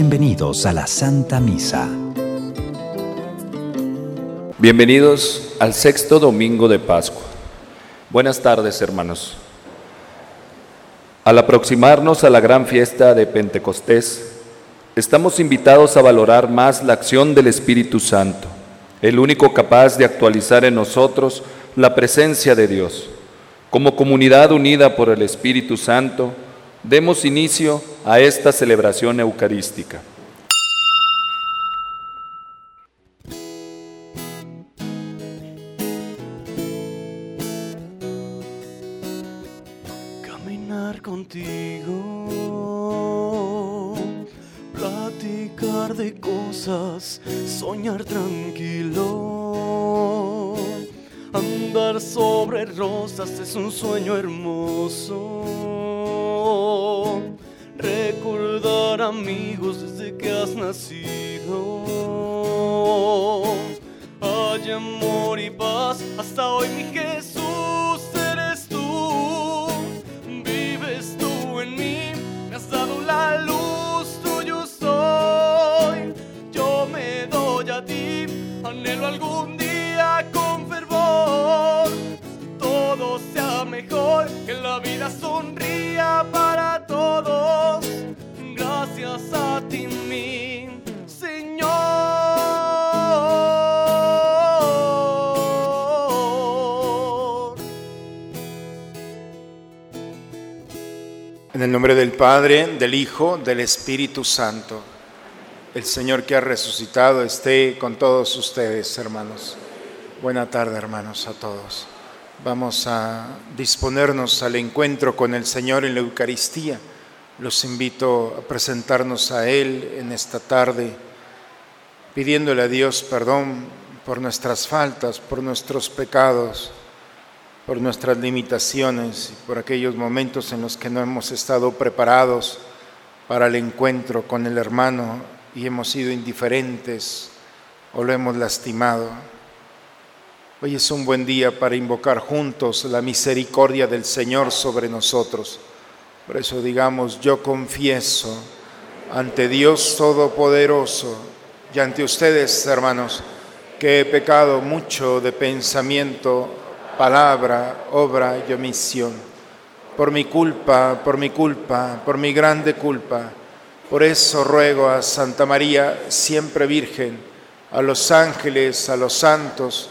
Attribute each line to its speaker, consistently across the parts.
Speaker 1: Bienvenidos a la Santa Misa.
Speaker 2: Bienvenidos al sexto domingo de Pascua. Buenas tardes, hermanos. Al aproximarnos a la gran fiesta de Pentecostés, estamos invitados a valorar más la acción del Espíritu Santo, el único capaz de actualizar en nosotros la presencia de Dios. Como comunidad unida por el Espíritu Santo, demos inicio a esta celebración eucarística.
Speaker 3: Caminar contigo, platicar de cosas, soñar tranquilo, andar sobre rosas es un sueño hermoso recordar amigos desde que has nacido. Hay amor y paz hasta hoy, mi Jesús, eres tú. Vives tú en mí, me has dado la luz, tuyo soy. Yo me doy a ti, anhelo algún día Sea mejor, que la vida sonría para todos. Gracias a ti, Señor.
Speaker 4: En el nombre del Padre, del Hijo, del Espíritu Santo, el Señor que ha resucitado esté con todos ustedes, hermanos. Buena tarde, hermanos, a todos. Vamos a disponernos al encuentro con el Señor en la Eucaristía. Los invito a presentarnos a Él en esta tarde, pidiéndole a Dios perdón por nuestras faltas, por nuestros pecados, por nuestras limitaciones y por aquellos momentos en los que no hemos estado preparados para el encuentro con el hermano y hemos sido indiferentes o lo hemos lastimado. Hoy es un buen día para invocar juntos la misericordia del Señor sobre nosotros. Por eso digamos, yo confieso ante Dios Todopoderoso y ante ustedes, hermanos, que he pecado mucho de pensamiento, palabra, obra y omisión. Por mi culpa, por mi culpa, por mi grande culpa. Por eso ruego a Santa María, siempre Virgen, a los ángeles, a los santos,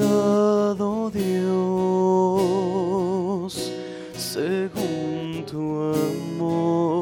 Speaker 3: Oh Dios, según tu amor.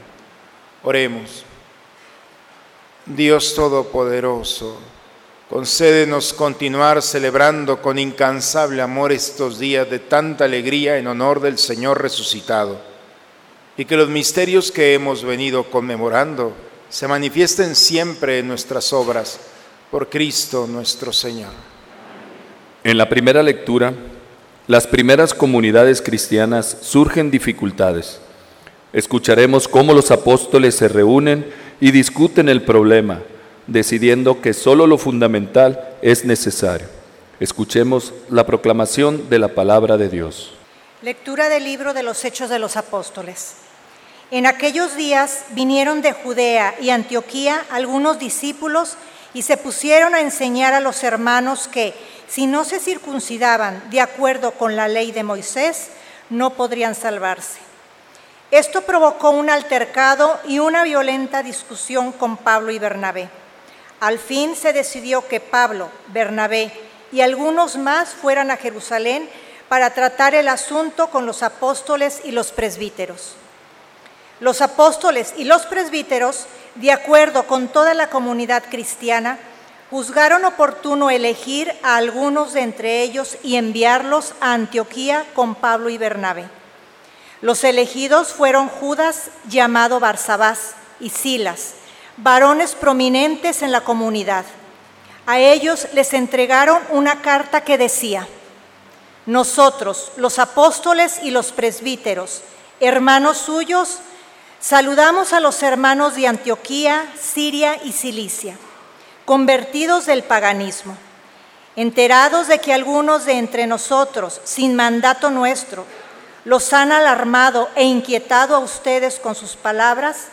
Speaker 4: Oremos. Dios Todopoderoso, concédenos continuar celebrando con incansable amor estos días de tanta alegría en honor del Señor resucitado, y que los misterios que hemos venido conmemorando se manifiesten siempre en nuestras obras, por Cristo nuestro Señor.
Speaker 2: En la primera lectura, las primeras comunidades cristianas surgen dificultades. Escucharemos cómo los apóstoles se reúnen y discuten el problema, decidiendo que solo lo fundamental es necesario. Escuchemos la proclamación de la palabra de Dios.
Speaker 5: Lectura del libro de los Hechos de los Apóstoles. En aquellos días vinieron de Judea y Antioquía algunos discípulos y se pusieron a enseñar a los hermanos que, si no se circuncidaban de acuerdo con la ley de Moisés, no podrían salvarse. Esto provocó un altercado y una violenta discusión con Pablo y Bernabé. Al fin se decidió que Pablo, Bernabé y algunos más fueran a Jerusalén para tratar el asunto con los apóstoles y los presbíteros. Los apóstoles y los presbíteros, de acuerdo con toda la comunidad cristiana, juzgaron oportuno elegir a algunos de entre ellos y enviarlos a Antioquía con Pablo y Bernabé. Los elegidos fueron Judas, llamado Barsabás, y Silas, varones prominentes en la comunidad. A ellos les entregaron una carta que decía, nosotros, los apóstoles y los presbíteros, hermanos suyos, saludamos a los hermanos de Antioquía, Siria y Cilicia, convertidos del paganismo, enterados de que algunos de entre nosotros, sin mandato nuestro, los han alarmado e inquietado a ustedes con sus palabras,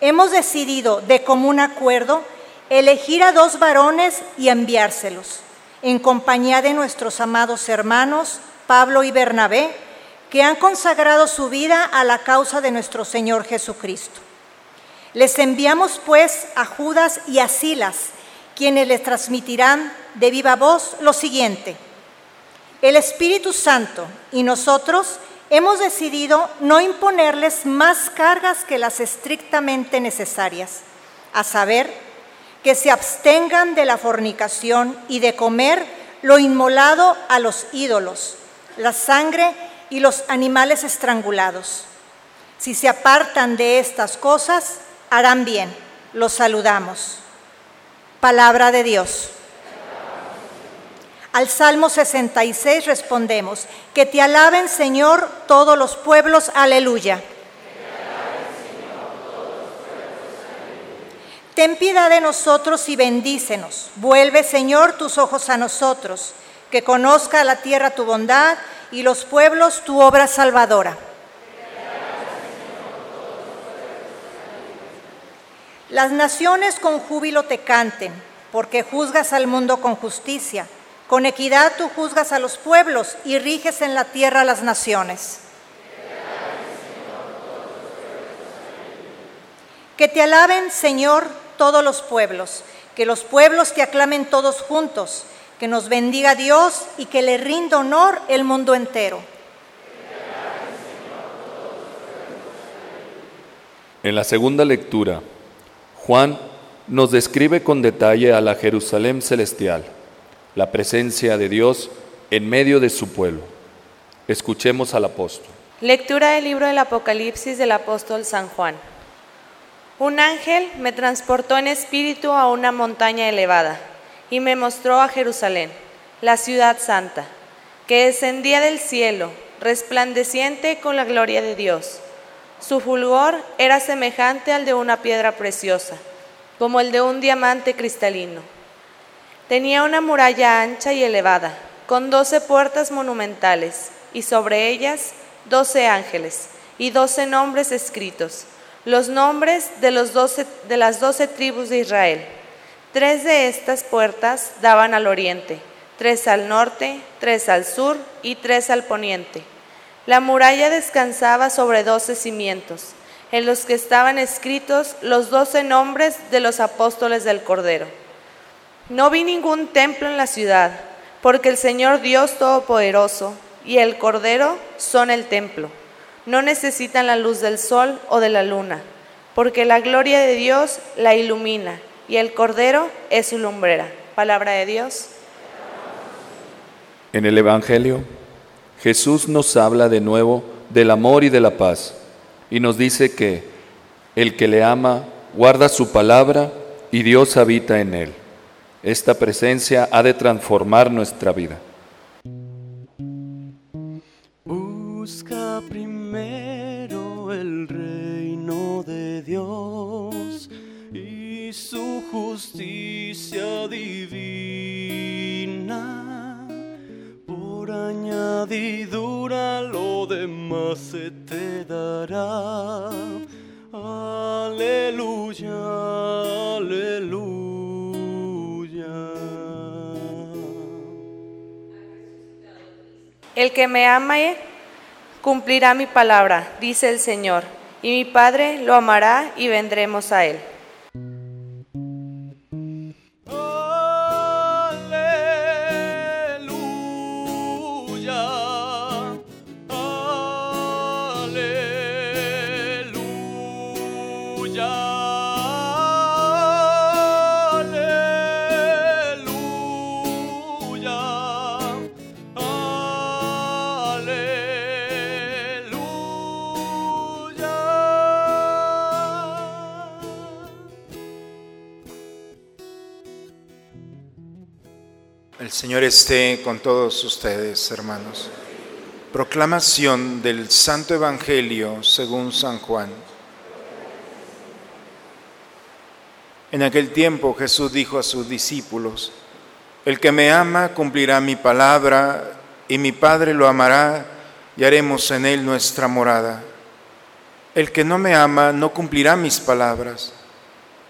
Speaker 5: hemos decidido de común acuerdo elegir a dos varones y enviárselos, en compañía de nuestros amados hermanos Pablo y Bernabé, que han consagrado su vida a la causa de nuestro Señor Jesucristo. Les enviamos pues a Judas y a Silas, quienes les transmitirán de viva voz lo siguiente. El Espíritu Santo y nosotros hemos decidido no imponerles más cargas que las estrictamente necesarias, a saber, que se abstengan de la fornicación y de comer lo inmolado a los ídolos, la sangre y los animales estrangulados. Si se apartan de estas cosas, harán bien. Los saludamos. Palabra de Dios. Al Salmo 66 respondemos, que te alaben Señor todos los pueblos, aleluya. Ten piedad de nosotros y bendícenos. Vuelve, Señor, tus ojos a nosotros, que conozca la tierra tu bondad y los pueblos tu obra salvadora. Las naciones con júbilo te canten, porque juzgas al mundo con justicia con equidad tú juzgas a los pueblos y riges en la tierra a las naciones. Que te alaben, Señor, todos los pueblos, que los pueblos te aclamen todos juntos, que nos bendiga Dios y que le rinda honor el mundo entero.
Speaker 2: En la segunda lectura, Juan nos describe con detalle a la Jerusalén celestial la presencia de Dios en medio de su pueblo. Escuchemos al apóstol.
Speaker 6: Lectura del libro del Apocalipsis del apóstol San Juan. Un ángel me transportó en espíritu a una montaña elevada y me mostró a Jerusalén, la ciudad santa, que descendía del cielo, resplandeciente con la gloria de Dios. Su fulgor era semejante al de una piedra preciosa, como el de un diamante cristalino Tenía una muralla ancha y elevada, con doce puertas monumentales, y sobre ellas doce ángeles y doce nombres escritos, los nombres de, los doce, de las doce tribus de Israel. Tres de estas puertas daban al oriente, tres al norte, tres al sur y tres al poniente. La muralla descansaba sobre doce cimientos, en los que estaban escritos los doce nombres de los apóstoles del Cordero. No vi ningún templo en la ciudad, porque el Señor Dios Todopoderoso y el Cordero son el templo. No necesitan la luz del sol o de la luna, porque la gloria de Dios la ilumina y el Cordero es su lumbrera. Palabra de Dios.
Speaker 2: En el Evangelio, Jesús nos habla de nuevo del amor y de la paz y nos dice que el que le ama guarda su palabra y Dios habita en él. Esta presencia ha de transformar nuestra vida.
Speaker 3: Busca primero el reino de Dios y su justicia divina. Por añadidura lo demás se te dará.
Speaker 6: Que me ama cumplirá mi palabra, dice el Señor, y mi Padre lo amará y vendremos a él.
Speaker 4: Esté con todos ustedes, hermanos. Proclamación del Santo Evangelio según San Juan. En aquel tiempo Jesús dijo a sus discípulos, El que me ama cumplirá mi palabra, y mi Padre lo amará, y haremos en él nuestra morada. El que no me ama no cumplirá mis palabras.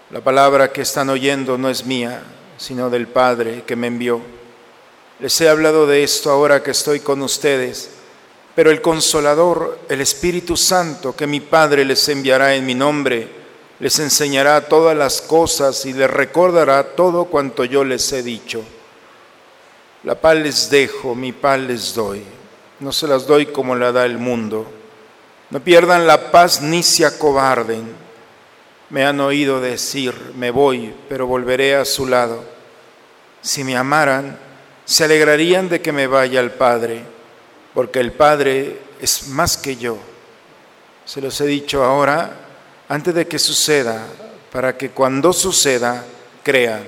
Speaker 4: La palabra que están oyendo no es mía, sino del Padre que me envió. Les he hablado de esto ahora que estoy con ustedes, pero el consolador, el Espíritu Santo, que mi Padre les enviará en mi nombre, les enseñará todas las cosas y les recordará todo cuanto yo les he dicho. La paz les dejo, mi paz les doy. No se las doy como la da el mundo. No pierdan la paz ni se acobarden. Me han oído decir, me voy, pero volveré a su lado. Si me amaran, se alegrarían de que me vaya al Padre, porque el Padre es más que yo. Se los he dicho ahora, antes de que suceda, para que cuando suceda, crean.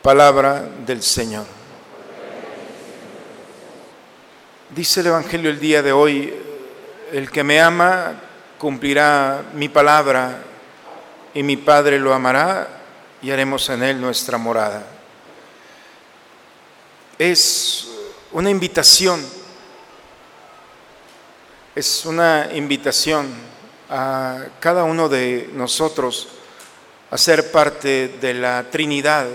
Speaker 4: Palabra del Señor. Dice el Evangelio el día de hoy, el que me ama cumplirá mi palabra y mi Padre lo amará y haremos en él nuestra morada. Es una invitación, es una invitación a cada uno de nosotros a ser parte de la Trinidad,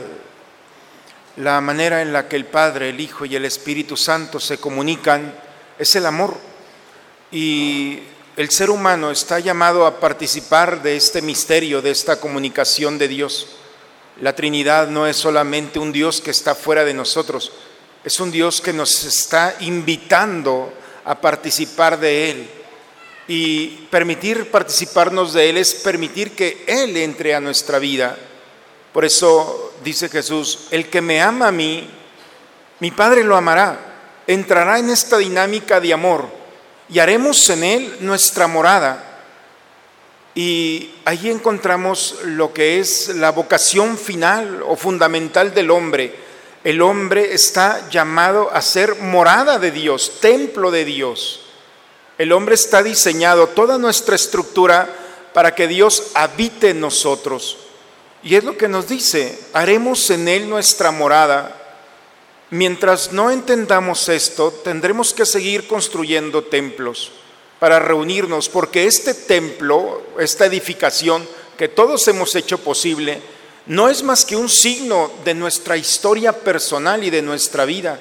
Speaker 4: la manera en la que el Padre, el Hijo y el Espíritu Santo se comunican es el amor. Y el ser humano está llamado a participar de este misterio, de esta comunicación de Dios. La Trinidad no es solamente un Dios que está fuera de nosotros, es un Dios que nos está invitando a participar de Él. Y permitir participarnos de Él es permitir que Él entre a nuestra vida. Por eso dice Jesús, el que me ama a mí, mi Padre lo amará, entrará en esta dinámica de amor y haremos en Él nuestra morada. Y ahí encontramos lo que es la vocación final o fundamental del hombre. El hombre está llamado a ser morada de Dios, templo de Dios. El hombre está diseñado, toda nuestra estructura, para que Dios habite en nosotros. Y es lo que nos dice, haremos en Él nuestra morada. Mientras no entendamos esto, tendremos que seguir construyendo templos para reunirnos, porque este templo, esta edificación que todos hemos hecho posible, no es más que un signo de nuestra historia personal y de nuestra vida.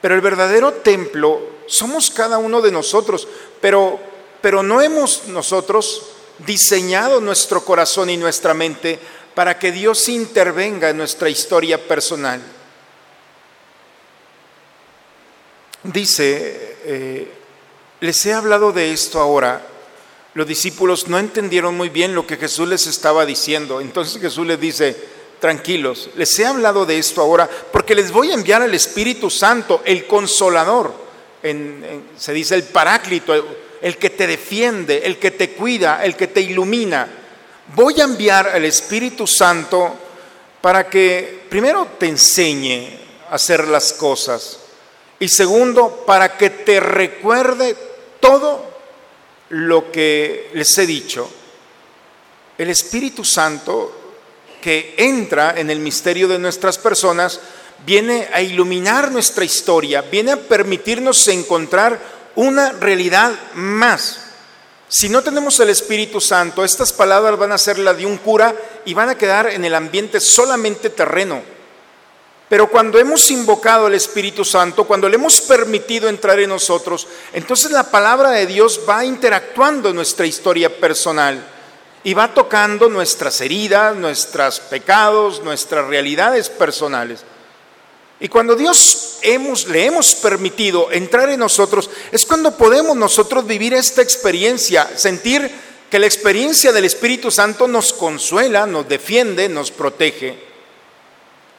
Speaker 4: Pero el verdadero templo somos cada uno de nosotros, pero, pero no hemos nosotros diseñado nuestro corazón y nuestra mente para que Dios intervenga en nuestra historia personal. Dice, eh, les he hablado de esto ahora. Los discípulos no entendieron muy bien lo que Jesús les estaba diciendo. Entonces Jesús les dice, tranquilos, les he hablado de esto ahora porque les voy a enviar al Espíritu Santo, el consolador. se dice el paráclito, el que te defiende, el que te cuida, el que te ilumina. Voy a enviar al Espíritu Santo para que primero te enseñe a hacer las cosas y segundo, para que te recuerde todo lo que les he dicho. El Espíritu Santo que entra en el misterio de nuestras personas viene a iluminar nuestra historia, viene a permitirnos encontrar una realidad más. Si no tenemos el Espíritu Santo, estas palabras van a ser la de un cura y van a quedar en el ambiente solamente terreno. Pero cuando hemos invocado al Espíritu Santo, cuando le hemos permitido entrar en nosotros, entonces la palabra de Dios va interactuando en nuestra historia personal y va tocando nuestras heridas, nuestros pecados, nuestras realidades personales. Y cuando Dios hemos, le hemos permitido entrar en nosotros, es cuando podemos nosotros vivir esta experiencia, sentir que la experiencia del Espíritu Santo nos consuela, nos defiende, nos protege.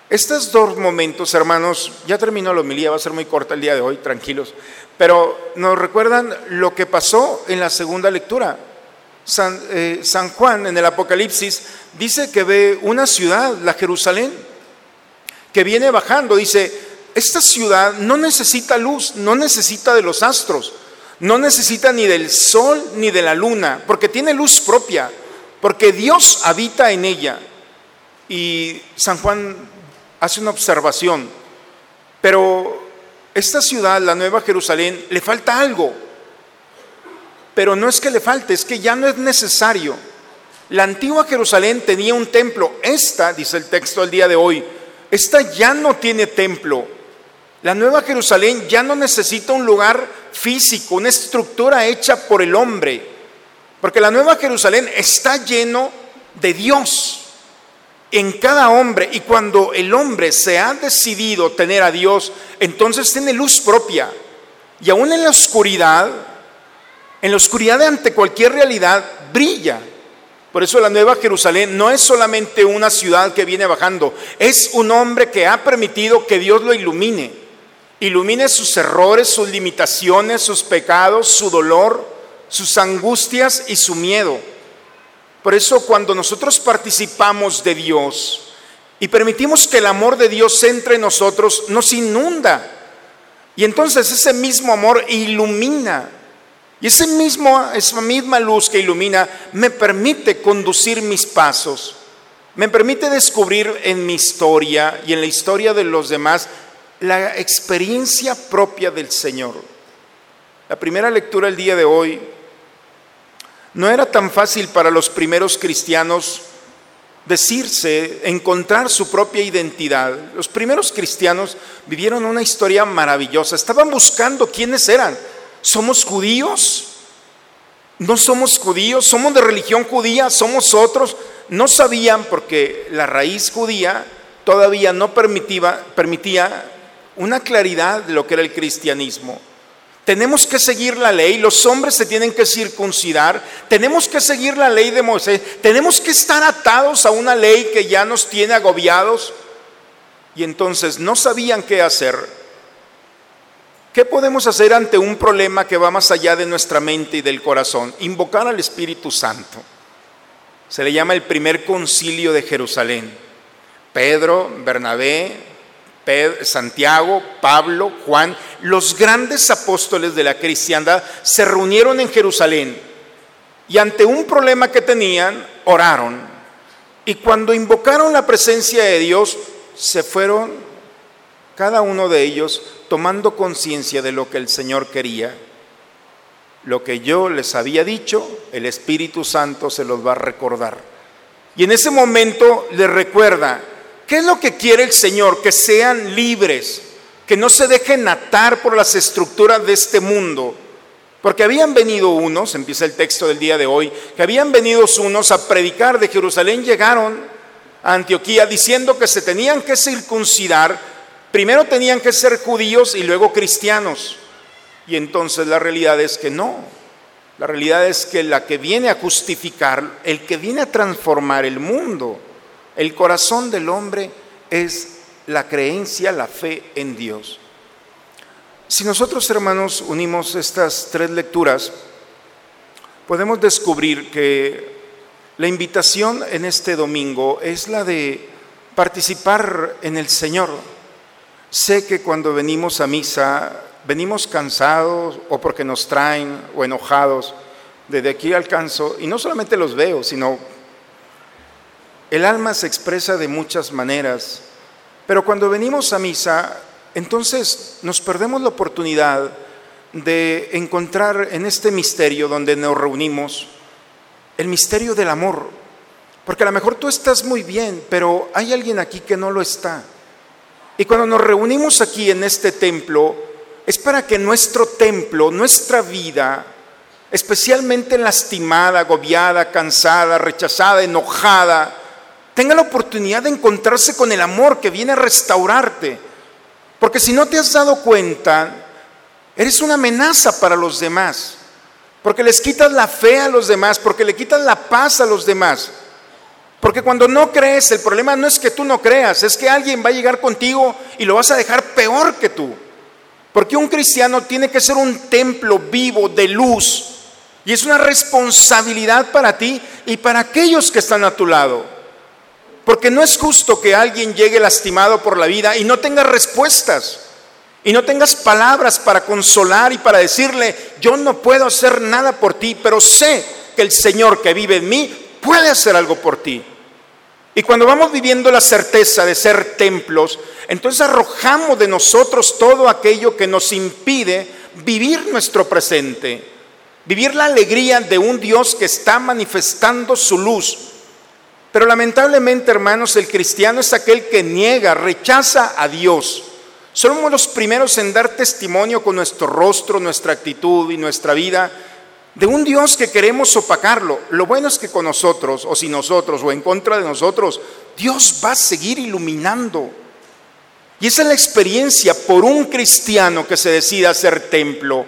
Speaker 4: Estos dos momentos, hermanos, ya terminó la homilía, va a ser muy corta el día de hoy, tranquilos, pero nos recuerdan lo que pasó en la segunda lectura. San, eh, San Juan en el Apocalipsis dice que ve una ciudad, la Jerusalén, que viene bajando. Dice, esta ciudad no necesita luz, no necesita de los astros, no necesita ni del sol ni de la luna, porque tiene luz propia, porque Dios habita en ella. Y San Juan hace una observación, pero esta ciudad, la Nueva Jerusalén, le falta algo. Pero no es que le falte, es que ya no es necesario. La antigua Jerusalén tenía un templo. Esta, dice el texto del día de hoy, esta ya no tiene templo. La Nueva Jerusalén ya no necesita un lugar físico, una estructura hecha por el hombre. Porque la Nueva Jerusalén está lleno de Dios en cada hombre y cuando el hombre se ha decidido tener a Dios, entonces tiene luz propia. Y aún en la oscuridad, en la oscuridad de ante cualquier realidad, brilla. Por eso la Nueva Jerusalén no es solamente una ciudad que viene bajando, es un hombre que ha permitido que Dios lo ilumine. Ilumine sus errores, sus limitaciones, sus pecados, su dolor, sus angustias y su miedo. Por eso cuando nosotros participamos de Dios y permitimos que el amor de Dios entre en nosotros, nos inunda. Y entonces ese mismo amor ilumina. Y ese mismo, esa misma luz que ilumina me permite conducir mis pasos. Me permite descubrir en mi historia y en la historia de los demás la experiencia propia del Señor. La primera lectura el día de hoy no era tan fácil para los primeros cristianos decirse, encontrar su propia identidad. Los primeros cristianos vivieron una historia maravillosa. Estaban buscando quiénes eran. ¿Somos judíos? ¿No somos judíos? ¿Somos de religión judía? ¿Somos otros? No sabían porque la raíz judía todavía no permitía, una claridad de lo que era el cristianismo. Tenemos que seguir la ley, los hombres se tienen que circuncidar, tenemos que seguir la ley de Moisés, tenemos que estar atados a una ley que ya nos tiene agobiados. Y entonces no sabían qué hacer. ¿Qué podemos hacer ante un problema que va más allá de nuestra mente y del corazón? Invocar al Espíritu Santo. Se le llama el primer concilio de Jerusalén. Pedro, Bernabé, Santiago, Pablo, Juan, los grandes apóstoles de la cristiandad se reunieron en Jerusalén y ante un problema que tenían, oraron. Y cuando invocaron la presencia de Dios, se fueron cada uno de ellos tomando conciencia de lo que el Señor quería. Lo que yo les había dicho, el Espíritu Santo se los va a recordar. Y en ese momento le recuerda, ¿qué es lo que quiere el Señor? Que sean libres, que no se dejen atar por las estructuras de este mundo. Porque habían venido unos, empieza el texto del día de hoy, que habían venido unos a predicar de Jerusalén, llegaron a Antioquía diciendo que se tenían que circuncidar, primero tenían que ser judíos y luego cristianos. Y entonces la realidad es que no. La realidad es que la que viene a justificar, el que viene a transformar el mundo, el corazón del hombre es la creencia, la fe en Dios. Si nosotros, hermanos, unimos estas tres lecturas, podemos descubrir que la invitación en este domingo es la de participar en el Señor. Sé que cuando venimos a misa, venimos cansados o porque nos traen o enojados. Desde aquí alcanzo, y no solamente los veo, sino el alma se expresa de muchas maneras. Pero cuando venimos a misa, entonces nos perdemos la oportunidad de encontrar en este misterio donde nos reunimos el misterio del amor. Porque a lo mejor tú estás muy bien, pero hay alguien aquí que no lo está. Y cuando nos reunimos aquí en este templo, es para que nuestro templo, nuestra vida, especialmente lastimada, agobiada, cansada, rechazada, enojada, tenga la oportunidad de encontrarse con el amor que viene a restaurarte porque si no te has dado cuenta, eres una amenaza para los demás. Porque les quitas la fe a los demás, porque le quitas la paz a los demás. Porque cuando no crees, el problema no es que tú no creas, es que alguien va a llegar contigo y lo vas a dejar peor que tú. Porque un cristiano tiene que ser un templo vivo de luz. Y es una responsabilidad para ti y para aquellos que están a tu lado. Porque no es justo que alguien llegue lastimado por la vida y no tenga respuestas. Y no tengas palabras para consolar y para decirle, yo no puedo hacer nada por ti, pero sé que el Señor que vive en mí puede hacer algo por ti. Y cuando vamos viviendo la certeza de ser templos, entonces arrojamos de nosotros todo aquello que nos impide vivir nuestro presente, vivir la alegría de un Dios que está manifestando su luz pero lamentablemente, hermanos, el cristiano es aquel que niega, rechaza a Dios. Somos los primeros en dar testimonio con nuestro rostro, nuestra actitud y nuestra vida de un Dios que queremos opacarlo. Lo bueno es que con nosotros, o sin nosotros, o en contra de nosotros, Dios va a seguir iluminando. Y esa es la experiencia por un cristiano que se decida ser templo.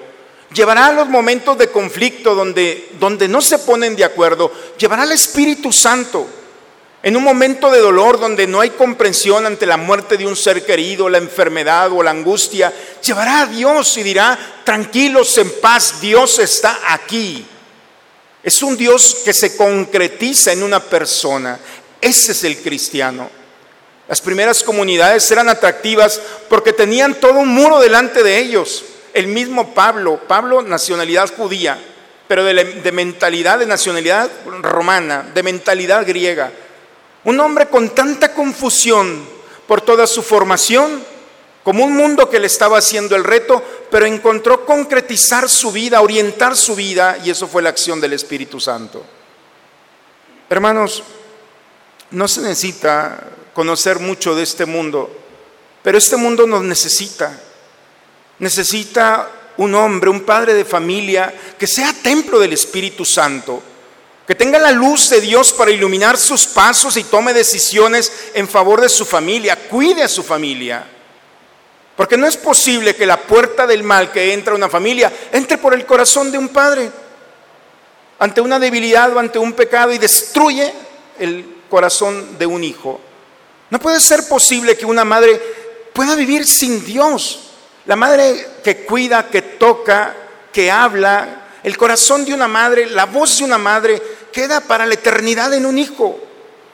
Speaker 4: Llevará a los momentos de conflicto donde, donde no se ponen de acuerdo, llevará al Espíritu Santo en un momento de dolor donde no hay comprensión ante la muerte de un ser querido, la enfermedad o la angustia, llevará a Dios y dirá, tranquilos, en paz, Dios está aquí. Es un Dios que se concretiza en una persona. Ese es el cristiano. Las primeras comunidades eran atractivas porque tenían todo un muro delante de ellos. El mismo Pablo, Pablo nacionalidad judía, pero de, de mentalidad de nacionalidad romana, de mentalidad griega un hombre con tanta confusión por toda su formación, como un mundo que le estaba haciendo el reto, pero encontró concretizar su vida, orientar su vida, y eso fue la acción del Espíritu Santo. Hermanos, no se necesita conocer mucho de este mundo, pero este mundo nos necesita. Necesita un hombre, un padre de familia, que sea templo del Espíritu Santo que tenga la luz de Dios para iluminar sus pasos y tome decisiones en favor de su familia, cuide a su familia. Porque no es posible que la puerta del mal que entra a una familia entre por el corazón de un padre ante una debilidad o ante un pecado y destruye el corazón de un hijo. No puede ser posible que una madre pueda vivir sin Dios. La madre que cuida, que toca, que habla, el corazón de una madre, la voz de una madre queda para la eternidad en un hijo.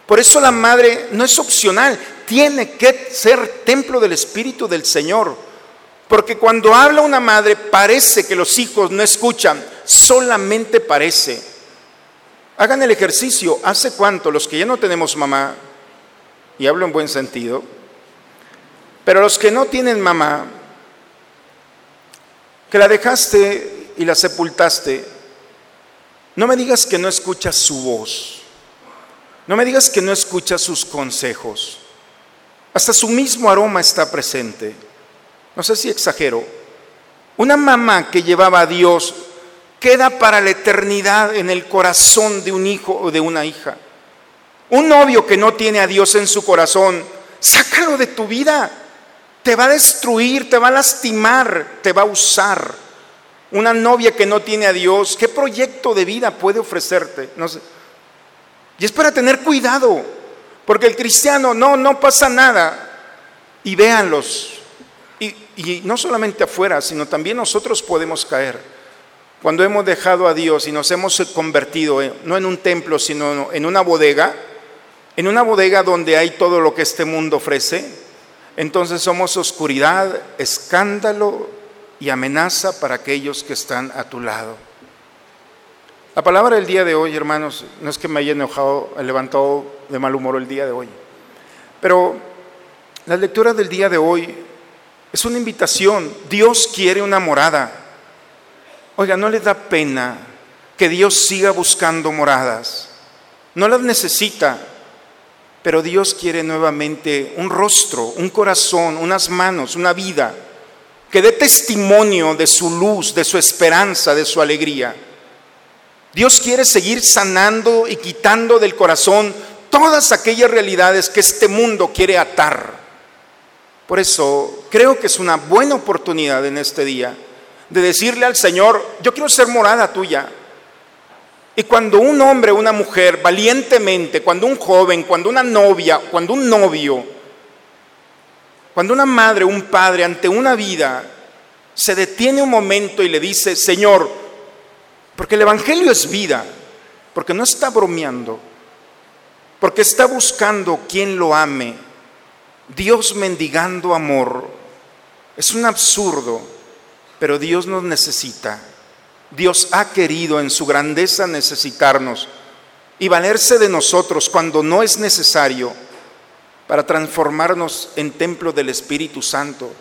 Speaker 4: Por eso la madre no es opcional, tiene que ser templo del Espíritu del Señor. Porque cuando habla una madre parece que los hijos no escuchan, solamente parece. Hagan el ejercicio, ¿hace cuánto los que ya no tenemos mamá, y hablo en buen sentido, pero los que no tienen mamá, que la dejaste y la sepultaste, no me digas que no escuchas su voz. No me digas que no escuchas sus consejos. Hasta su mismo aroma está presente. No sé si exagero. Una mamá que llevaba a Dios queda para la eternidad en el corazón de un hijo o de una hija. Un novio que no tiene a Dios en su corazón, sácalo de tu vida. Te va a destruir, te va a lastimar, te va a usar. Una novia que no tiene a Dios, ¿qué proyecto de vida puede ofrecerte? Y es para tener cuidado, porque el cristiano, no, no pasa nada. Y véanlos. Y, y no solamente afuera, sino también nosotros podemos caer. Cuando hemos dejado a Dios y nos hemos convertido, no en un templo, sino en una bodega, en una bodega donde hay todo lo que este mundo ofrece, entonces somos oscuridad, escándalo y amenaza para aquellos que están a tu lado. La palabra del día de hoy, hermanos, no es que me haya enojado, levantado de mal humor el día de hoy, pero la lectura del día de hoy es una invitación. Dios quiere una morada. Oiga, ¿no le da pena que Dios siga buscando moradas? No las necesita, pero Dios quiere nuevamente un rostro, un corazón, unas manos, una vida que dé testimonio de su luz, de su esperanza, de su alegría. Dios quiere seguir sanando y quitando del corazón todas aquellas realidades que este mundo quiere atar. Por eso creo que es una buena oportunidad en este día de decirle al Señor, yo quiero ser morada tuya. Y cuando un hombre una mujer valientemente, cuando un joven, cuando una novia, cuando un novio, cuando una madre, un padre ante una vida se detiene un momento y le dice, Señor, porque el Evangelio es vida, porque no está bromeando, porque está buscando quien lo ame, Dios mendigando amor, es un absurdo, pero Dios nos necesita. Dios ha querido en su grandeza necesitarnos y valerse de nosotros cuando no es necesario para transformarnos en templo del Espíritu Santo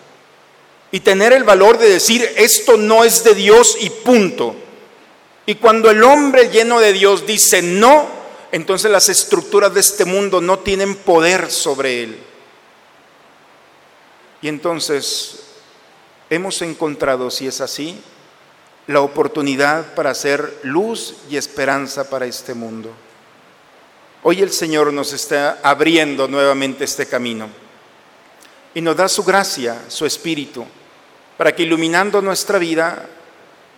Speaker 4: y tener el valor de decir esto no es de Dios y punto. Y cuando el hombre lleno de Dios dice no, entonces las estructuras de este mundo no tienen poder sobre él. Y entonces hemos encontrado, si es así, la oportunidad para hacer luz y esperanza para este mundo. Hoy el Señor nos está abriendo nuevamente este camino y nos da su gracia, su espíritu, para que iluminando nuestra vida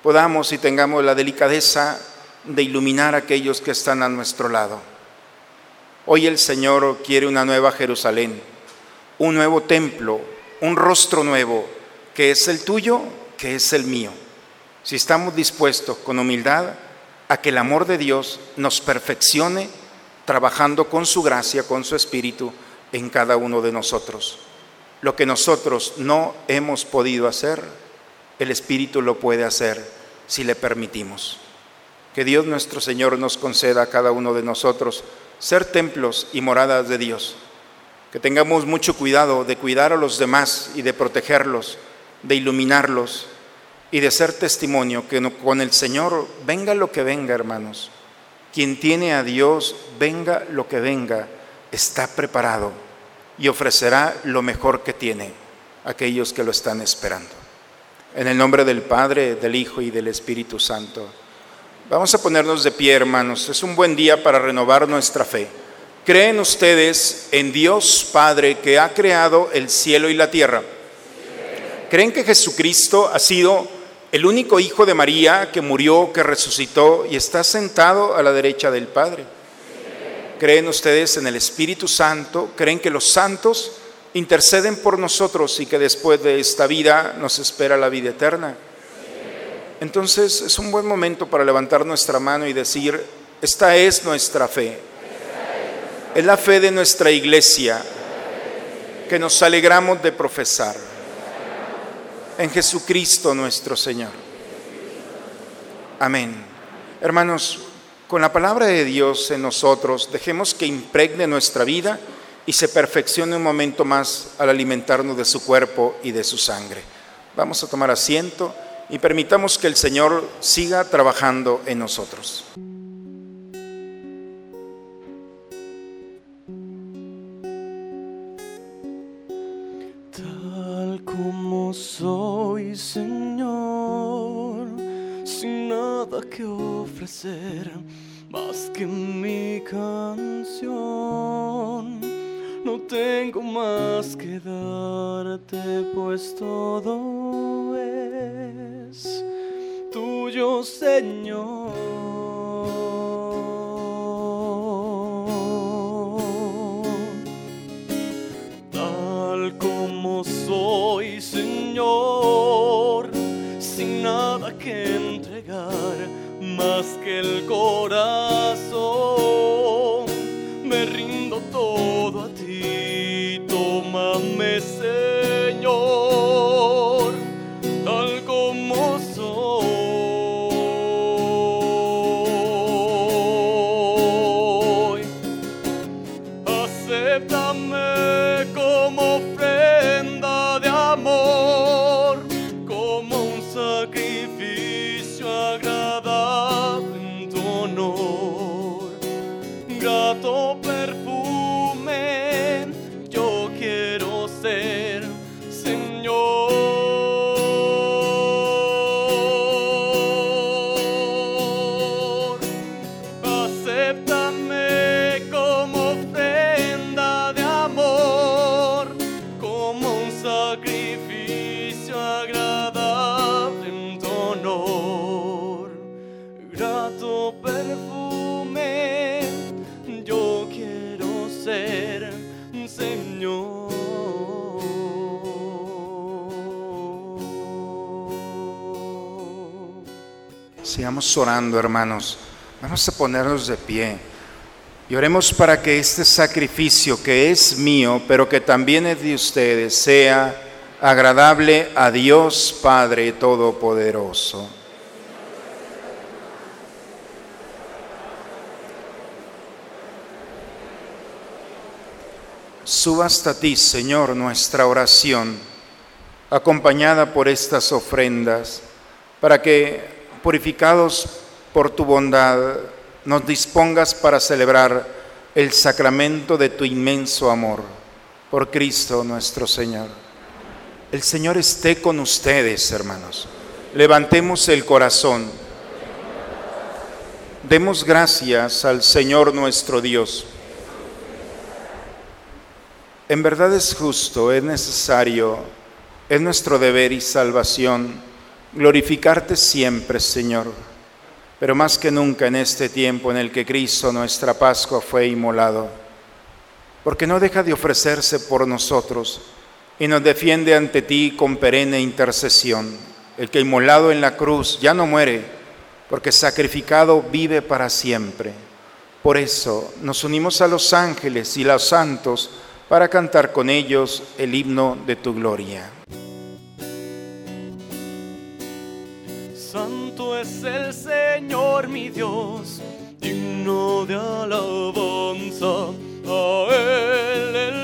Speaker 4: podamos y tengamos la delicadeza de iluminar a aquellos que están a nuestro lado. Hoy el Señor quiere una nueva Jerusalén, un nuevo templo, un rostro nuevo, que es el tuyo, que es el mío si estamos dispuestos con humildad a que el amor de Dios nos perfeccione trabajando con su gracia, con su espíritu en cada uno de nosotros. Lo que nosotros no hemos podido hacer, el Espíritu lo puede hacer si le permitimos. Que Dios nuestro Señor nos conceda a cada uno de nosotros ser templos y moradas de Dios. Que tengamos mucho cuidado de cuidar a los demás y de protegerlos, de iluminarlos, y de ser testimonio que con el Señor venga lo que venga, hermanos. Quien tiene a Dios, venga lo que venga, está preparado y ofrecerá lo mejor que tiene a aquellos que lo están esperando. En el nombre del Padre, del Hijo y del Espíritu Santo. Vamos a ponernos de pie, hermanos. Es un buen día para renovar nuestra fe. ¿Creen ustedes en Dios Padre que ha creado el cielo y la tierra? ¿Creen que Jesucristo ha sido el único hijo de María que murió, que resucitó y está sentado a la derecha del Padre. ¿Creen ustedes en el Espíritu Santo? ¿Creen que los santos interceden por nosotros y que después de esta vida nos espera la vida eterna? Entonces es un buen momento para levantar nuestra mano y decir, esta es nuestra fe. Es la fe de nuestra iglesia que nos alegramos de profesar en Jesucristo nuestro Señor. Amén. Hermanos, con la palabra de Dios en nosotros, dejemos que impregne nuestra vida y se perfeccione un momento más al alimentarnos de su cuerpo y de su sangre. Vamos a tomar asiento y permitamos que el Señor siga trabajando en nosotros.
Speaker 3: Que ofrecer más que mi canción. No tengo más que darte, pues todo es tuyo, Señor. Más que el corazón,
Speaker 4: Orando, hermanos. Vamos a ponernos de pie. Y oremos para que este sacrificio que es mío, pero que también es de ustedes, sea agradable a Dios Padre Todopoderoso. Suba hasta ti, Señor, nuestra oración, acompañada por estas ofrendas, para que, purificados por tu bondad, nos dispongas para celebrar el sacramento de tu inmenso amor, por Cristo nuestro Señor. El Señor esté con ustedes, hermanos. Levantemos el corazón. Demos gracias al Señor nuestro Dios. En verdad es justo, es necesario, es nuestro deber y salvación glorificarte siempre, Señor, pero más que nunca en este tiempo en el que Cristo, nuestra Pascua, fue inmolado, porque no deja de ofrecerse por nosotros y nos defiende ante ti con perenne intercesión. El que inmolado en la cruz ya no muere, porque sacrificado vive para siempre. Por eso nos unimos a los ángeles y los santos para cantar con ellos el himno de tu gloria.
Speaker 3: Santo es el Señor mi Dios, digno de alabanza. A Él el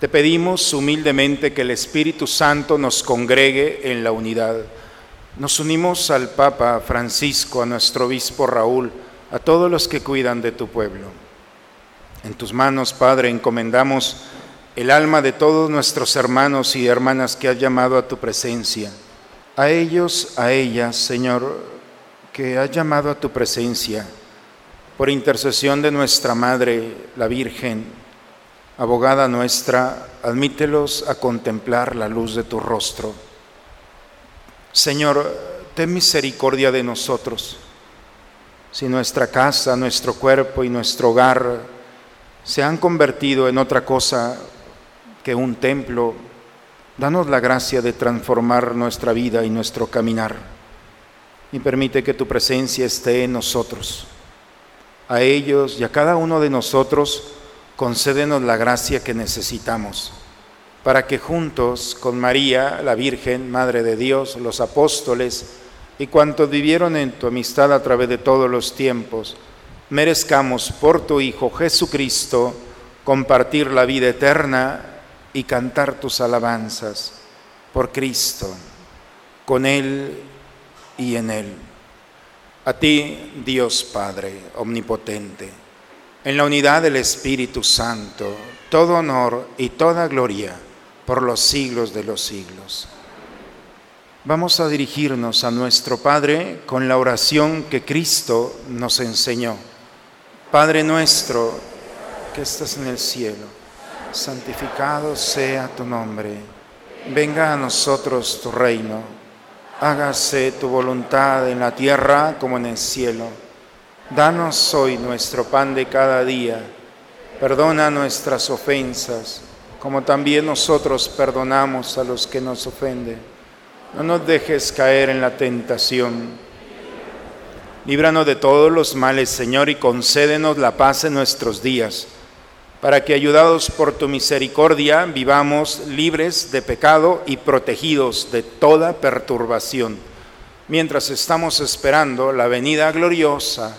Speaker 4: Te pedimos humildemente que el Espíritu Santo nos congregue en la unidad. Nos unimos al Papa Francisco, a nuestro obispo Raúl, a todos los que cuidan de tu pueblo. En tus manos, Padre, encomendamos el alma de todos nuestros hermanos y hermanas que has llamado a tu presencia. A ellos, a ellas, Señor, que has llamado a tu presencia, por intercesión de nuestra Madre, la Virgen, Abogada nuestra, admítelos a contemplar la luz de tu rostro. Señor, ten misericordia de nosotros. Si nuestra casa, nuestro cuerpo y nuestro hogar se han convertido en otra cosa que un templo, danos la gracia de transformar nuestra vida y nuestro caminar. Y permite que tu presencia esté en nosotros. A ellos y a cada uno de nosotros, concédenos la gracia que necesitamos para que juntos con María, la Virgen, Madre de Dios, los apóstoles y cuantos vivieron en tu amistad a través de todos los tiempos, merezcamos por tu Hijo Jesucristo compartir la vida eterna y cantar tus alabanzas por Cristo, con Él y en Él. A ti, Dios Padre Omnipotente en la unidad del Espíritu Santo, todo honor y toda gloria por los siglos de los siglos. Vamos a dirigirnos a nuestro Padre con la oración que Cristo nos enseñó. Padre nuestro que estás en el cielo, santificado sea tu nombre. Venga a nosotros tu reino. Hágase tu voluntad en la tierra como en el cielo. Danos hoy nuestro pan de cada día. Perdona nuestras ofensas, como también nosotros perdonamos a los que nos ofenden. No nos dejes caer en la tentación. Líbranos de todos los males, Señor, y concédenos la paz en nuestros días, para que, ayudados por tu misericordia, vivamos libres de pecado y protegidos de toda perturbación, mientras estamos esperando la venida gloriosa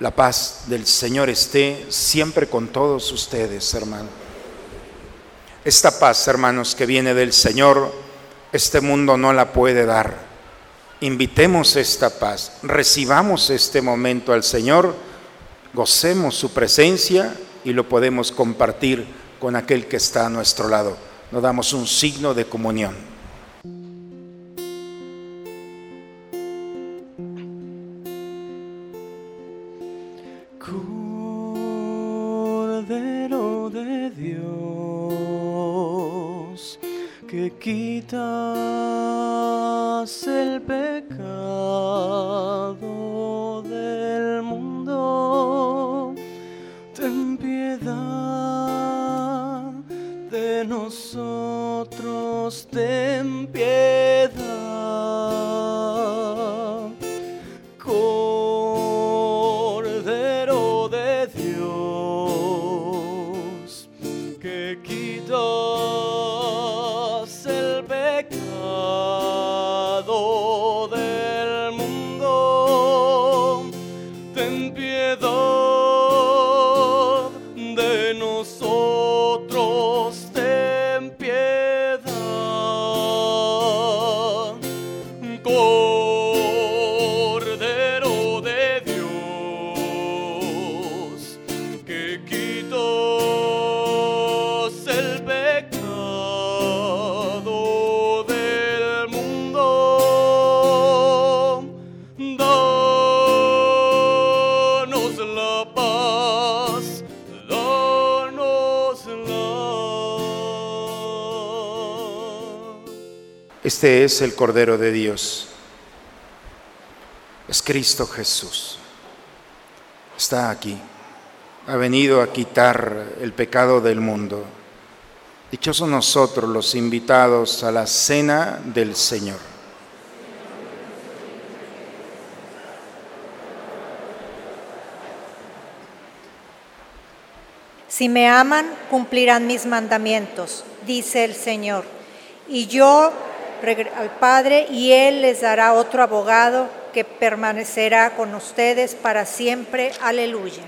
Speaker 4: La paz del Señor esté siempre con todos ustedes, hermanos. Esta paz, hermanos, que viene del Señor, este mundo no la puede dar. Invitemos esta paz, recibamos este momento al Señor, gocemos su presencia y lo podemos compartir con aquel que está a nuestro lado. Nos damos un signo de comunión.
Speaker 3: Quitas el pecado
Speaker 4: Este es el Cordero de Dios. Es Cristo Jesús. Está aquí. Ha venido a quitar el pecado del mundo. Dichosos nosotros los invitados a la cena del Señor.
Speaker 5: Si me aman, cumplirán mis mandamientos, dice el Señor. Y yo al Padre, y Él les dará otro abogado que permanecerá con ustedes para siempre. Aleluya.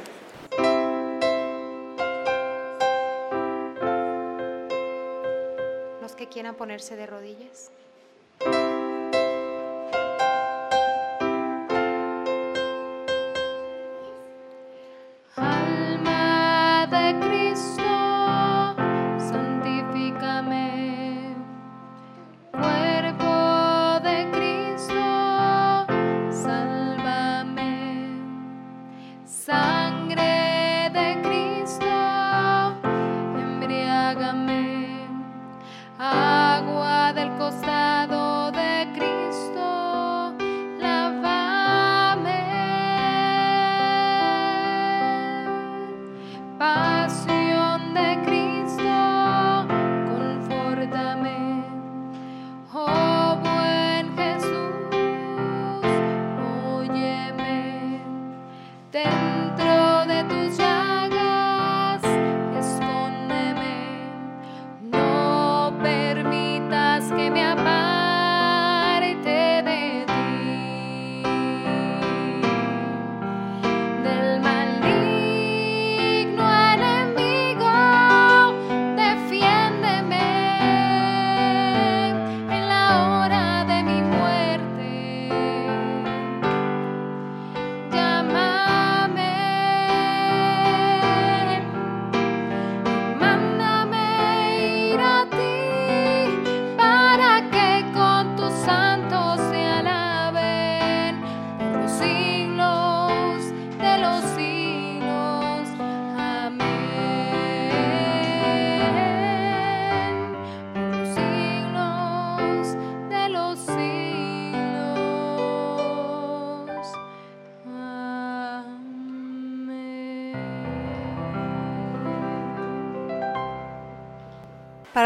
Speaker 7: Los que quieran ponerse de rodillas. Agua del costado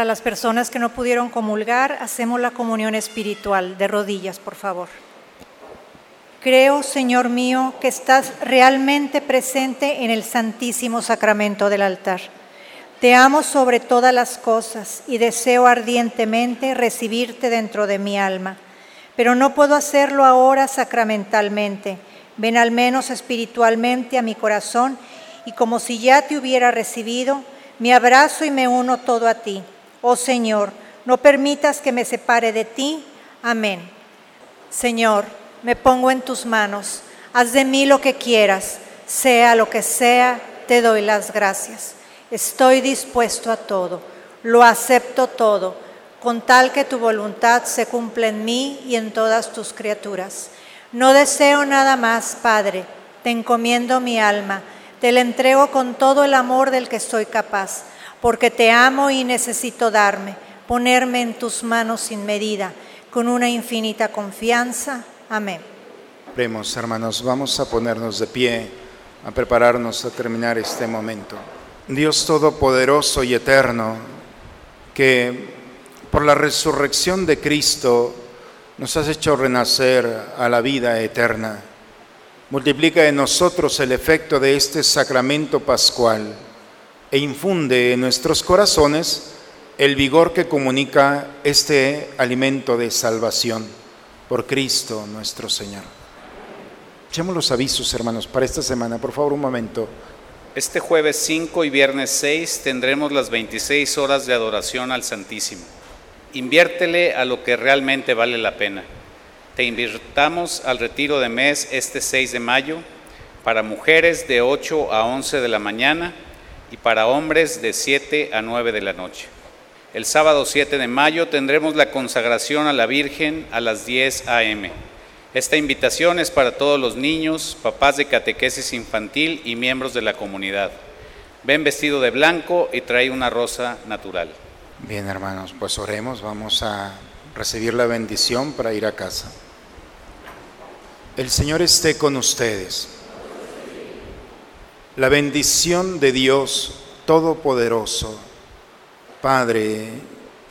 Speaker 7: Para
Speaker 5: las personas que no pudieron comulgar, hacemos la comunión espiritual. De rodillas, por favor. Creo, Señor mío, que estás realmente presente en el Santísimo Sacramento del altar. Te amo sobre todas las cosas y deseo ardientemente recibirte dentro de mi alma, pero no puedo hacerlo ahora sacramentalmente. Ven al menos espiritualmente a mi corazón y como si ya te hubiera recibido, me abrazo y me uno todo a ti. Oh Señor, no permitas que me separe de ti. Amén. Señor, me pongo en tus manos. Haz de mí lo que quieras, sea lo que sea, te doy las gracias. Estoy dispuesto a todo, lo acepto todo, con tal que tu voluntad se cumpla en mí y en todas tus criaturas. No deseo nada más, Padre, te encomiendo mi alma, te la entrego con todo el amor del que soy capaz, porque te amo y necesito darme, ponerme en tus manos sin medida, con una infinita confianza. Amén.
Speaker 4: Oremos, hermanos, vamos a ponernos de pie, a prepararnos a terminar este momento. Dios Todopoderoso y Eterno, que por la resurrección de Cristo nos has hecho renacer a la vida eterna. Multiplica en nosotros el efecto de este sacramento pascual e infunde en nuestros corazones el vigor que comunica este alimento de salvación por Cristo nuestro Señor. Echemos los avisos, hermanos, para esta semana. Por favor, un momento.
Speaker 8: Este jueves 5 y viernes 6 tendremos las 26 horas de adoración al Santísimo. Inviértele a lo que realmente vale la pena. Te invitamos al retiro de mes este 6 de mayo para mujeres de 8 a 11 de la mañana y para hombres de 7 a 9 de la noche. El sábado 7 de mayo tendremos la consagración a la Virgen a las 10 a.m. Esta invitación es para todos los niños, papás de catequesis infantil y miembros de la comunidad. Ven vestido de blanco y trae una rosa natural.
Speaker 4: Bien, hermanos, pues oremos, vamos a recibir la bendición para ir a casa. El Señor esté con ustedes. La bendición de Dios Todopoderoso, Padre,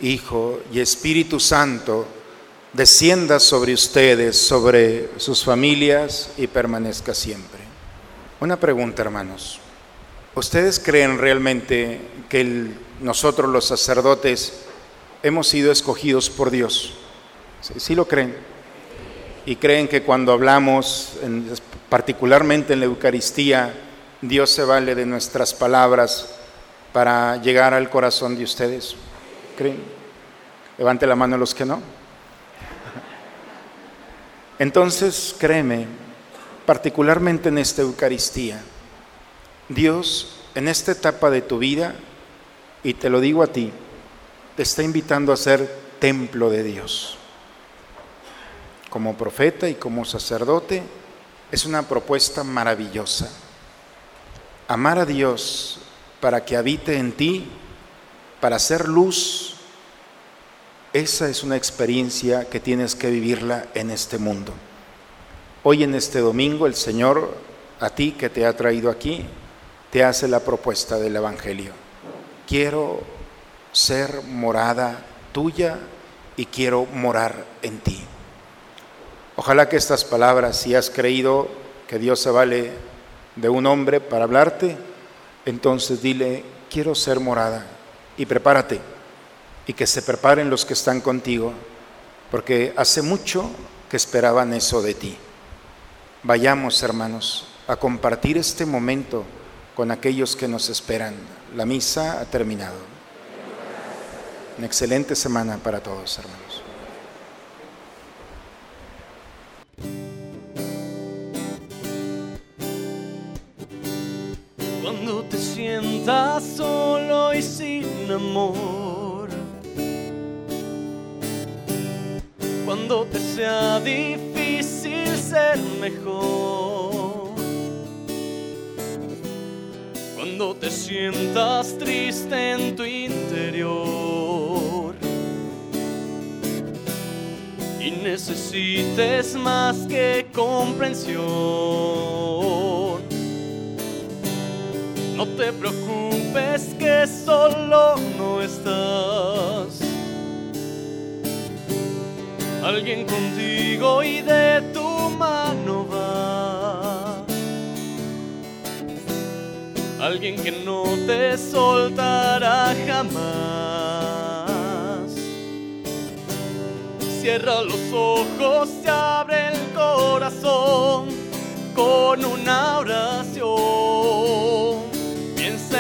Speaker 4: Hijo y Espíritu Santo, descienda sobre ustedes, sobre sus familias y permanezca siempre. Una pregunta, hermanos. ¿Ustedes creen realmente que nosotros los sacerdotes hemos sido escogidos por Dios? ¿Sí, lo creen? ¿Y creen que cuando hablamos, en- particularmente en la Eucaristía, Dios se vale de nuestras palabras para llegar al corazón de ustedes? ¿Creen? Levante la mano los que no. Entonces, créeme, particularmente en esta Eucaristía, Dios en esta etapa de tu vida, y te lo digo a ti, te está invitando a ser templo de Dios. Como profeta y como sacerdote, es una propuesta maravillosa. Amar a Dios para que habite en ti, para ser luz, esa es una experiencia que tienes que vivirla en este mundo. Hoy en este domingo el Señor, a ti que te ha traído aquí, te hace la propuesta del Evangelio. Quiero ser morada tuya y quiero morar en ti. Ojalá que estas palabras, si has creído que Dios se vale de un hombre para hablarte, entonces dile, quiero ser morada y prepárate y que se preparen los que están contigo, porque hace mucho que esperaban eso de ti. Vayamos, hermanos, a compartir este momento con aquellos que nos esperan. La misa ha terminado. Una excelente semana para todos, hermanos.
Speaker 3: Solo y sin amor. Cuando te sea difícil ser mejor. Cuando te sientas triste en tu interior. Y necesites más que comprensión. No te preocupes que solo no estás. Alguien contigo y de tu mano va. Alguien que no te soltará jamás. Cierra los ojos y abre el corazón con una oración.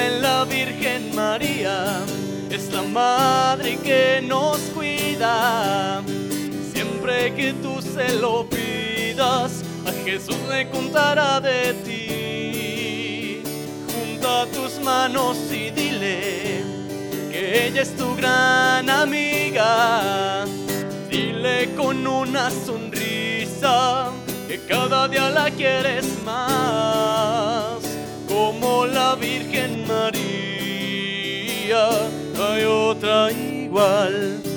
Speaker 3: En la Virgen María, es la madre que nos cuida. Siempre que tú se lo pidas, a Jesús le contará de ti. Junta tus manos y dile que ella es tu gran amiga. Dile con una sonrisa que cada día la quieres más, como la Virgen María. hay otra igual.